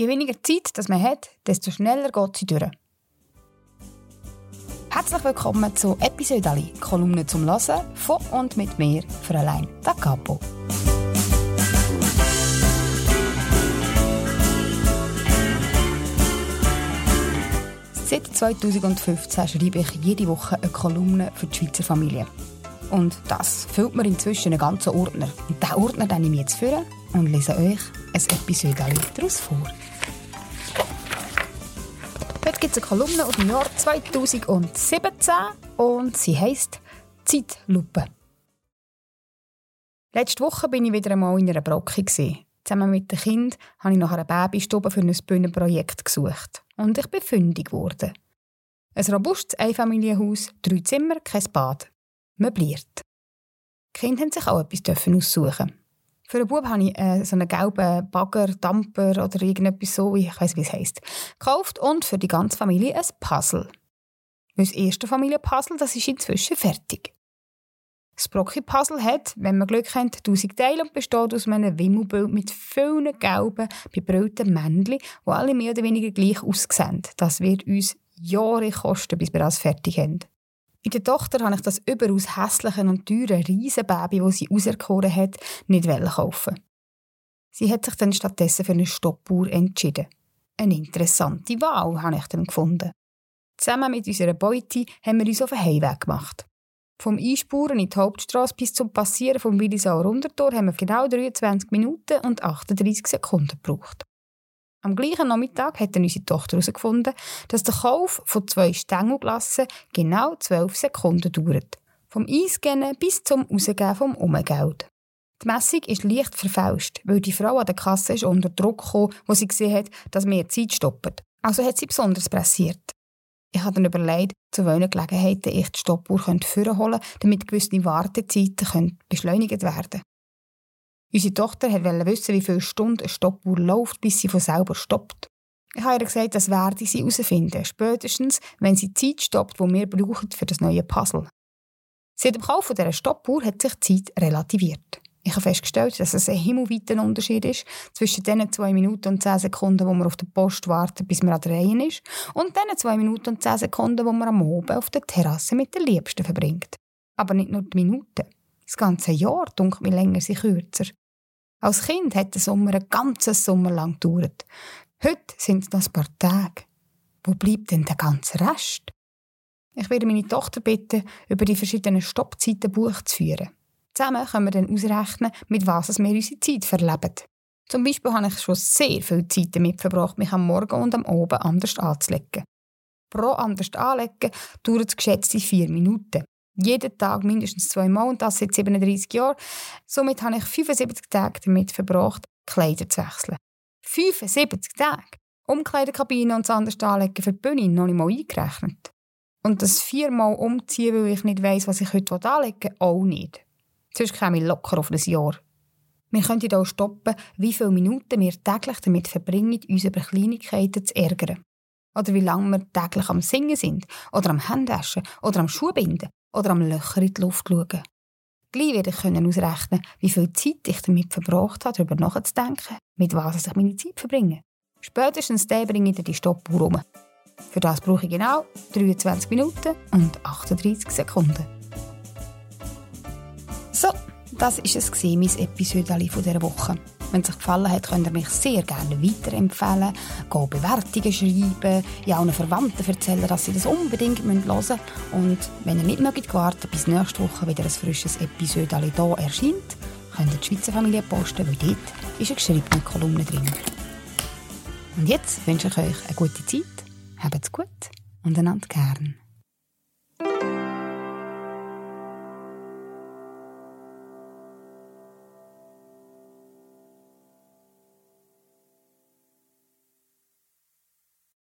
Je weniger Zeit das man hat, desto schneller geht sie durch. Herzlich willkommen zu Episode Ali, Kolumne zum Hören von und mit mir, Fräulein Da Capo. Seit 2015 schreibe ich jede Woche eine Kolumne für die Schweizer Familie. Und das füllt mir inzwischen einen ganzen Ordner. Und diesen Ordner nehme ich jetzt vor und lese euch ein Episode daraus vor. Heute gibt es eine Kolumne aus dem Jahr 2017 und sie heisst Zeitlupe. Letzte Woche bin ich wieder einmal in einer Brocke. Zusammen mit dem Kind habe ich nach einer Babystube für ein Bühnenprojekt gesucht. Und ich bin fündig geworden. Ein robustes Einfamilienhaus, drei Zimmer, kein Bad. Möbliert. Die Kinder haben sich auch etwas aussuchen. Für einen Bub habe ich äh, so einen gelben Bagger, Damper oder irgendetwas so, ich weiß wie es heisst, gekauft und für die ganze Familie ein Puzzle. Das erste Familienpuzzle, das ist inzwischen fertig. Das Brocki-Puzzle hat, wenn man Glück hat, 1000 Teile und besteht aus einem Wimmelbild mit vielen gelben, bebrillten Männchen, die alle mehr oder weniger gleich aussehen. Das wird uns Jahre kosten, bis wir das fertig haben. In der Tochter habe ich das überaus hässliche und teure Riesenbaby, das sie auserkoren hat, nicht kaufen. Sie hat sich dann stattdessen für eine Stoppuhr entschieden. Eine interessante Wahl, habe ich dann gefunden. Zusammen mit unserer Beute haben wir uns auf den Heimweg gemacht. Vom Einspuren in die Hauptstraße bis zum Passieren vom Willisauer Rundertor haben wir genau 23 Minuten und 38 Sekunden gebraucht. Am gleichen Nachmittag hat unsere Tochter herausgefunden, dass der Kauf von zwei Stängelglassen genau 12 Sekunden dauert. Vom Eingehen bis zum Rausgeben vom Umgeld. Die Messung ist leicht verfälscht, weil die Frau an der Kasse ist unter Druck kam, wo sie gesehen hat, dass mehr Zeit stoppt. Also hat sie besonders pressiert. Ich habe dann überlegt, zu welchen Gelegenheiten ich die Stoppuhr führen holen könnte, damit gewisse Wartezeiten beschleunigt werden können. Unsere Tochter wollte wissen, wie viele Stunden eine Stoppuhr läuft, bis sie von selber stoppt. Ich habe ihr gesagt, das werde sie herausfinden, spätestens, wenn sie die Zeit stoppt, die wir brauchen für das neue Puzzle. Seit dem Kauf dieser Stoppuhr hat sich die Zeit relativiert. Ich habe festgestellt, dass es ein himmelweiter Unterschied ist zwischen den zwei Minuten und zehn Sekunden, wo man auf der Post wartet, bis man an der Reihe ist, und den zwei Minuten und zehn Sekunden, wo man am Abend auf der Terrasse mit der Liebsten verbringt. Aber nicht nur die Minuten. Das ganze Jahr dunkelt mir länger sie kürzer. Als Kind hat der Sommer einen ganzen Sommer lang gedauert. Heute sind es noch ein paar Tage. Wo bleibt denn der ganze Rest? Ich werde meine Tochter bitten, über die verschiedenen Stoppzeiten Buch zu führen. Zusammen können wir dann ausrechnen, mit was wir unsere Zeit verleben. Zum Beispiel habe ich schon sehr viel Zeit damit verbracht, mich am Morgen und am Abend anders anzulegen. Pro anders anlegen dauert es geschätzte vier Minuten. Jeden Tag mindestens zweimal und das seit 37 Jahren. Somit habe ich 75 Tage damit verbracht, Kleider zu wechseln. 75 Tage! Umkleidekabine und das anders anlegen für die Bühne noch nicht mal eingerechnet. Und das viermal umziehen, weil ich nicht weiss, was ich heute anlegen will, auch nicht. Sonst käme ich locker auf ein Jahr. Wir könnten auch stoppen, wie viele Minuten wir täglich damit verbringen, uns über Kleinigkeiten zu ärgern. Oder wie lange wir täglich am Singen sind, oder am Händewaschen, oder am Schuhbinden, oder am Löcher in die Luft schauen. Gleich werde ich ausrechnen, wie viel Zeit ich damit verbracht habe, darüber nachzudenken, mit was ich meine Zeit verbringe. Spätestens dann bringe ich die Stoppuhr um. Für das brauche ich genau 23 Minuten und 38 Sekunden. So, das war es, mein Episode dieser Woche. Wenn es euch gefallen hat, könnt ihr mich sehr gerne weiterempfehlen, go Bewertungen schreiben, ja allen Verwandten erzählen, dass sie das unbedingt hören müssen. Und wenn ihr nicht mögt warten, bis nächste Woche wieder ein frisches Episode hier erscheint, könnt ihr die Schweizer Familie posten, weil dort ist eine geschriebene Kolumne drin. Und jetzt wünsche ich euch eine gute Zeit, habt's gut und einander gern.